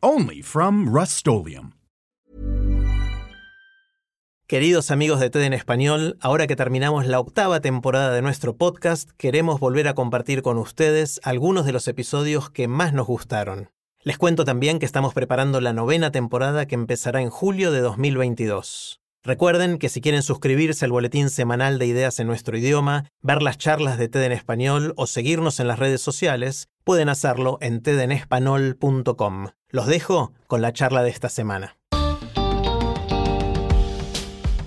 Only from Rust Queridos amigos de TED en Español, ahora que terminamos la octava temporada de nuestro podcast, queremos volver a compartir con ustedes algunos de los episodios que más nos gustaron. Les cuento también que estamos preparando la novena temporada que empezará en julio de 2022. Recuerden que si quieren suscribirse al boletín semanal de ideas en nuestro idioma, ver las charlas de TED en español o seguirnos en las redes sociales, pueden hacerlo en tedenespanol.com. Los dejo con la charla de esta semana.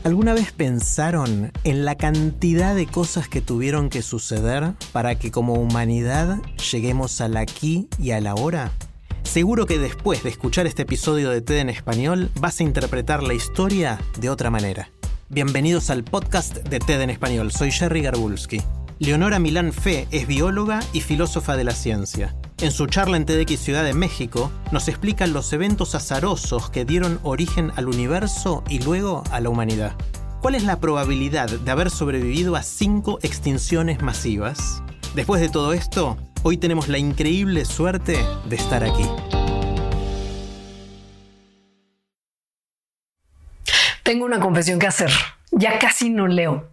¿Alguna vez pensaron en la cantidad de cosas que tuvieron que suceder para que como humanidad lleguemos al aquí y a la hora? Seguro que después de escuchar este episodio de TED en español vas a interpretar la historia de otra manera. Bienvenidos al podcast de TED en español, soy Jerry Garbulski. Leonora Milán Fe es bióloga y filósofa de la ciencia. En su charla en TEDx Ciudad de México, nos explica los eventos azarosos que dieron origen al universo y luego a la humanidad. ¿Cuál es la probabilidad de haber sobrevivido a cinco extinciones masivas? Después de todo esto, hoy tenemos la increíble suerte de estar aquí. Tengo una confesión que hacer. Ya casi no leo.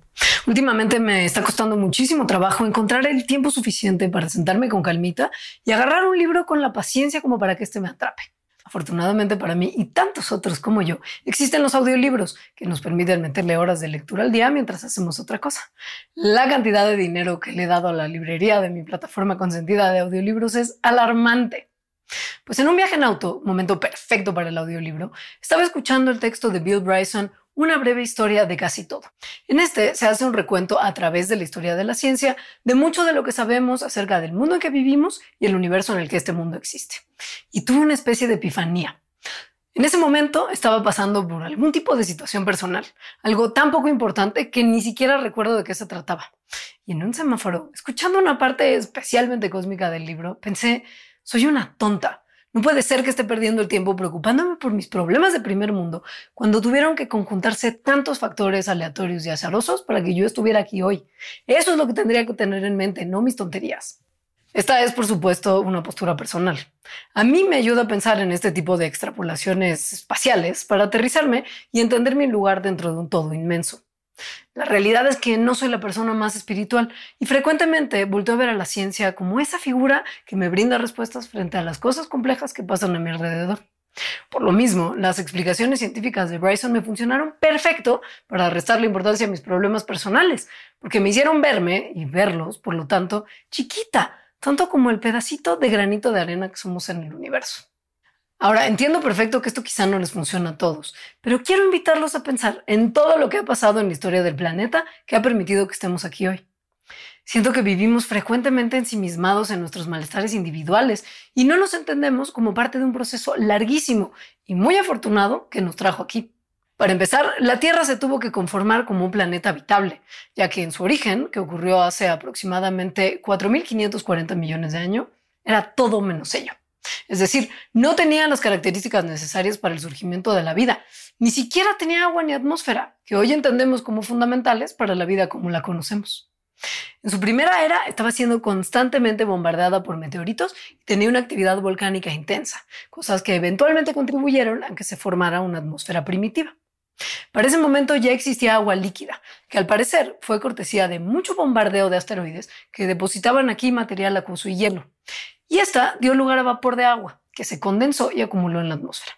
Últimamente me está costando muchísimo trabajo encontrar el tiempo suficiente para sentarme con calmita y agarrar un libro con la paciencia como para que este me atrape. Afortunadamente para mí y tantos otros como yo, existen los audiolibros que nos permiten meterle horas de lectura al día mientras hacemos otra cosa. La cantidad de dinero que le he dado a la librería de mi plataforma consentida de audiolibros es alarmante. Pues en un viaje en auto, momento perfecto para el audiolibro, estaba escuchando el texto de Bill Bryson una breve historia de casi todo. En este se hace un recuento a través de la historia de la ciencia de mucho de lo que sabemos acerca del mundo en que vivimos y el universo en el que este mundo existe. Y tuve una especie de epifanía. En ese momento estaba pasando por algún tipo de situación personal, algo tan poco importante que ni siquiera recuerdo de qué se trataba. Y en un semáforo, escuchando una parte especialmente cósmica del libro, pensé, soy una tonta. No puede ser que esté perdiendo el tiempo preocupándome por mis problemas de primer mundo cuando tuvieron que conjuntarse tantos factores aleatorios y azarosos para que yo estuviera aquí hoy. Eso es lo que tendría que tener en mente, no mis tonterías. Esta es, por supuesto, una postura personal. A mí me ayuda a pensar en este tipo de extrapolaciones espaciales para aterrizarme y entender mi lugar dentro de un todo inmenso. La realidad es que no soy la persona más espiritual y frecuentemente volteo a ver a la ciencia como esa figura que me brinda respuestas frente a las cosas complejas que pasan a mi alrededor. Por lo mismo, las explicaciones científicas de Bryson me funcionaron perfecto para restar la importancia a mis problemas personales, porque me hicieron verme y verlos, por lo tanto, chiquita, tanto como el pedacito de granito de arena que somos en el universo. Ahora, entiendo perfecto que esto quizá no les funciona a todos, pero quiero invitarlos a pensar en todo lo que ha pasado en la historia del planeta que ha permitido que estemos aquí hoy. Siento que vivimos frecuentemente ensimismados en nuestros malestares individuales y no nos entendemos como parte de un proceso larguísimo y muy afortunado que nos trajo aquí. Para empezar, la Tierra se tuvo que conformar como un planeta habitable, ya que en su origen, que ocurrió hace aproximadamente 4.540 millones de años, era todo menos ello. Es decir, no tenía las características necesarias para el surgimiento de la vida. Ni siquiera tenía agua ni atmósfera, que hoy entendemos como fundamentales para la vida como la conocemos. En su primera era estaba siendo constantemente bombardeada por meteoritos y tenía una actividad volcánica intensa, cosas que eventualmente contribuyeron a que se formara una atmósfera primitiva. Para ese momento ya existía agua líquida, que al parecer fue cortesía de mucho bombardeo de asteroides que depositaban aquí material acuoso y hielo y esta dio lugar a vapor de agua, que se condensó y acumuló en la atmósfera.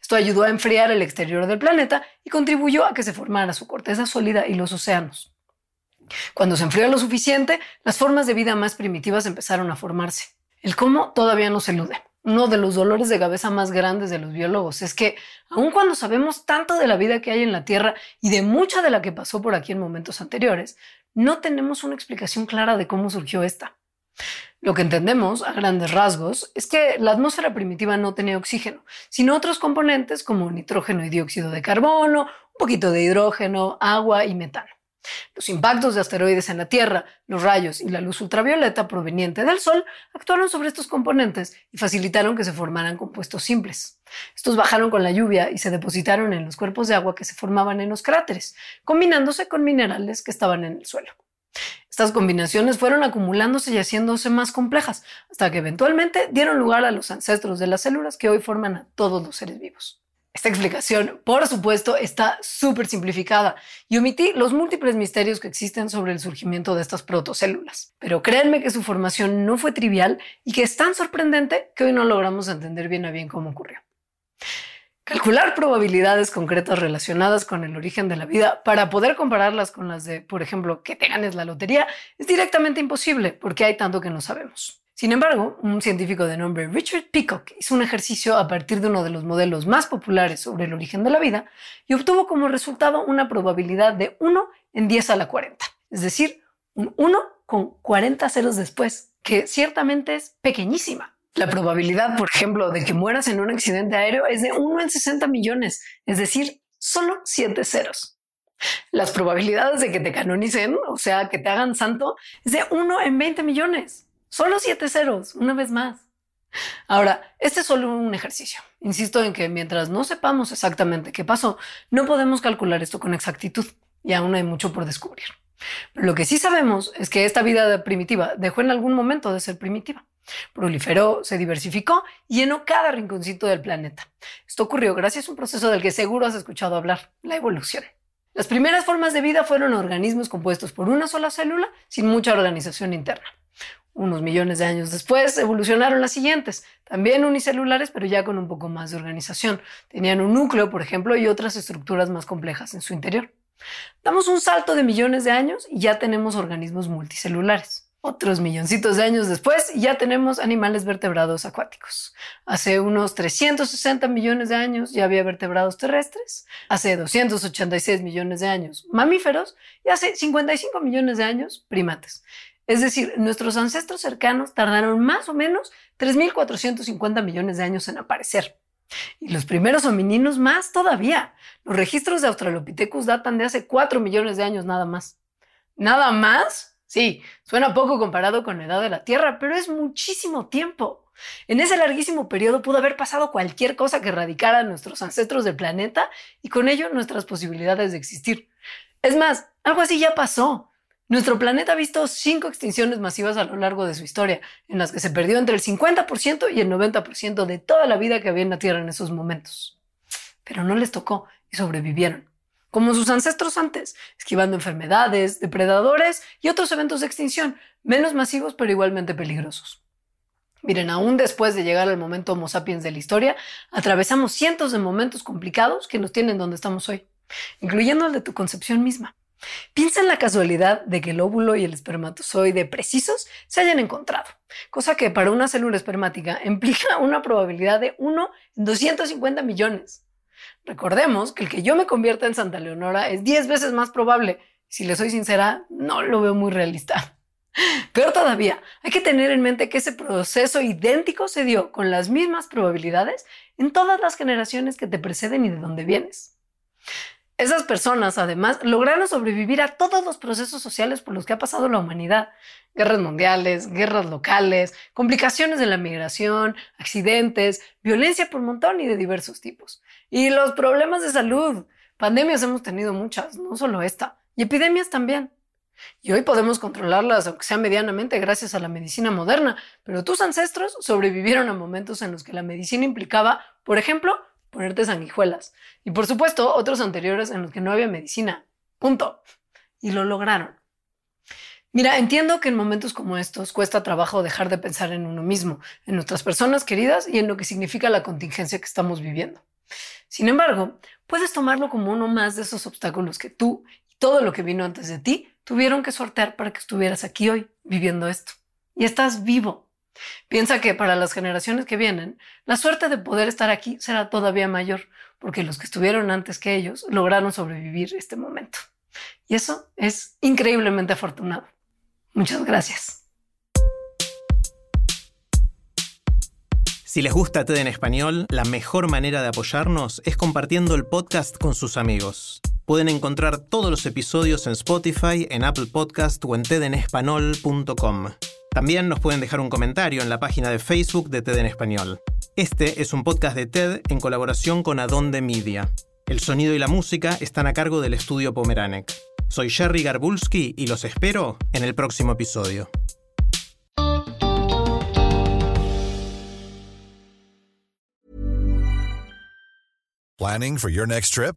Esto ayudó a enfriar el exterior del planeta y contribuyó a que se formara su corteza sólida y los océanos. Cuando se enfrió lo suficiente, las formas de vida más primitivas empezaron a formarse. El cómo todavía no se elude. Uno de los dolores de cabeza más grandes de los biólogos es que, aun cuando sabemos tanto de la vida que hay en la Tierra y de mucha de la que pasó por aquí en momentos anteriores, no tenemos una explicación clara de cómo surgió esta. Lo que entendemos a grandes rasgos es que la atmósfera primitiva no tenía oxígeno, sino otros componentes como nitrógeno y dióxido de carbono, un poquito de hidrógeno, agua y metano. Los impactos de asteroides en la Tierra, los rayos y la luz ultravioleta proveniente del Sol actuaron sobre estos componentes y facilitaron que se formaran compuestos simples. Estos bajaron con la lluvia y se depositaron en los cuerpos de agua que se formaban en los cráteres, combinándose con minerales que estaban en el suelo. Estas combinaciones fueron acumulándose y haciéndose más complejas, hasta que eventualmente dieron lugar a los ancestros de las células que hoy forman a todos los seres vivos. Esta explicación, por supuesto, está súper simplificada y omití los múltiples misterios que existen sobre el surgimiento de estas protocélulas. Pero créanme que su formación no fue trivial y que es tan sorprendente que hoy no logramos entender bien a bien cómo ocurrió. Calcular probabilidades concretas relacionadas con el origen de la vida para poder compararlas con las de, por ejemplo, que te ganes la lotería es directamente imposible porque hay tanto que no sabemos. Sin embargo, un científico de nombre Richard Peacock hizo un ejercicio a partir de uno de los modelos más populares sobre el origen de la vida y obtuvo como resultado una probabilidad de 1 en 10 a la 40, es decir, un 1 con 40 ceros después, que ciertamente es pequeñísima. La probabilidad, por ejemplo, de que mueras en un accidente aéreo es de 1 en 60 millones, es decir, solo 7 ceros. Las probabilidades de que te canonicen, o sea, que te hagan santo, es de 1 en 20 millones. Solo siete ceros, una vez más. Ahora, este es solo un ejercicio. Insisto en que mientras no sepamos exactamente qué pasó, no podemos calcular esto con exactitud y aún hay mucho por descubrir. Pero lo que sí sabemos es que esta vida primitiva dejó en algún momento de ser primitiva. Proliferó, se diversificó y llenó cada rinconcito del planeta. Esto ocurrió gracias a un proceso del que seguro has escuchado hablar, la evolución. Las primeras formas de vida fueron organismos compuestos por una sola célula sin mucha organización interna. Unos millones de años después evolucionaron las siguientes, también unicelulares, pero ya con un poco más de organización. Tenían un núcleo, por ejemplo, y otras estructuras más complejas en su interior. Damos un salto de millones de años y ya tenemos organismos multicelulares. Otros milloncitos de años después ya tenemos animales vertebrados acuáticos. Hace unos 360 millones de años ya había vertebrados terrestres, hace 286 millones de años mamíferos y hace 55 millones de años primates. Es decir, nuestros ancestros cercanos tardaron más o menos 3.450 millones de años en aparecer. Y los primeros homininos más todavía. Los registros de Australopithecus datan de hace 4 millones de años nada más. ¿Nada más? Sí, suena poco comparado con la edad de la Tierra, pero es muchísimo tiempo. En ese larguísimo periodo pudo haber pasado cualquier cosa que erradicara a nuestros ancestros del planeta y con ello nuestras posibilidades de existir. Es más, algo así ya pasó. Nuestro planeta ha visto cinco extinciones masivas a lo largo de su historia, en las que se perdió entre el 50% y el 90% de toda la vida que había en la Tierra en esos momentos. Pero no les tocó y sobrevivieron, como sus ancestros antes, esquivando enfermedades, depredadores y otros eventos de extinción, menos masivos pero igualmente peligrosos. Miren, aún después de llegar al momento Homo sapiens de la historia, atravesamos cientos de momentos complicados que nos tienen donde estamos hoy, incluyendo el de tu concepción misma. Piensa en la casualidad de que el óvulo y el espermatozoide precisos se hayan encontrado, cosa que para una célula espermática implica una probabilidad de 1 en 250 millones. Recordemos que el que yo me convierta en Santa Leonora es 10 veces más probable. Si le soy sincera, no lo veo muy realista. Peor todavía, hay que tener en mente que ese proceso idéntico se dio con las mismas probabilidades en todas las generaciones que te preceden y de donde vienes. Esas personas, además, lograron sobrevivir a todos los procesos sociales por los que ha pasado la humanidad. Guerras mundiales, guerras locales, complicaciones de la migración, accidentes, violencia por montón y de diversos tipos. Y los problemas de salud. Pandemias hemos tenido muchas, no solo esta, y epidemias también. Y hoy podemos controlarlas, aunque sea medianamente, gracias a la medicina moderna, pero tus ancestros sobrevivieron a momentos en los que la medicina implicaba, por ejemplo, ponerte sanguijuelas. Y por supuesto, otros anteriores en los que no había medicina. Punto. Y lo lograron. Mira, entiendo que en momentos como estos cuesta trabajo dejar de pensar en uno mismo, en nuestras personas queridas y en lo que significa la contingencia que estamos viviendo. Sin embargo, puedes tomarlo como uno más de esos obstáculos que tú y todo lo que vino antes de ti tuvieron que sortear para que estuvieras aquí hoy viviendo esto. Y estás vivo. Piensa que para las generaciones que vienen, la suerte de poder estar aquí será todavía mayor, porque los que estuvieron antes que ellos lograron sobrevivir este momento. Y eso es increíblemente afortunado. Muchas gracias. Si les gusta TED en español, la mejor manera de apoyarnos es compartiendo el podcast con sus amigos. Pueden encontrar todos los episodios en Spotify, en Apple Podcast o en tedenespanol.com. También nos pueden dejar un comentario en la página de Facebook de TED en Español. Este es un podcast de TED en colaboración con Adonde Media. El sonido y la música están a cargo del estudio Pomeranek. Soy Jerry Garbulski y los espero en el próximo episodio. Planning for your next trip?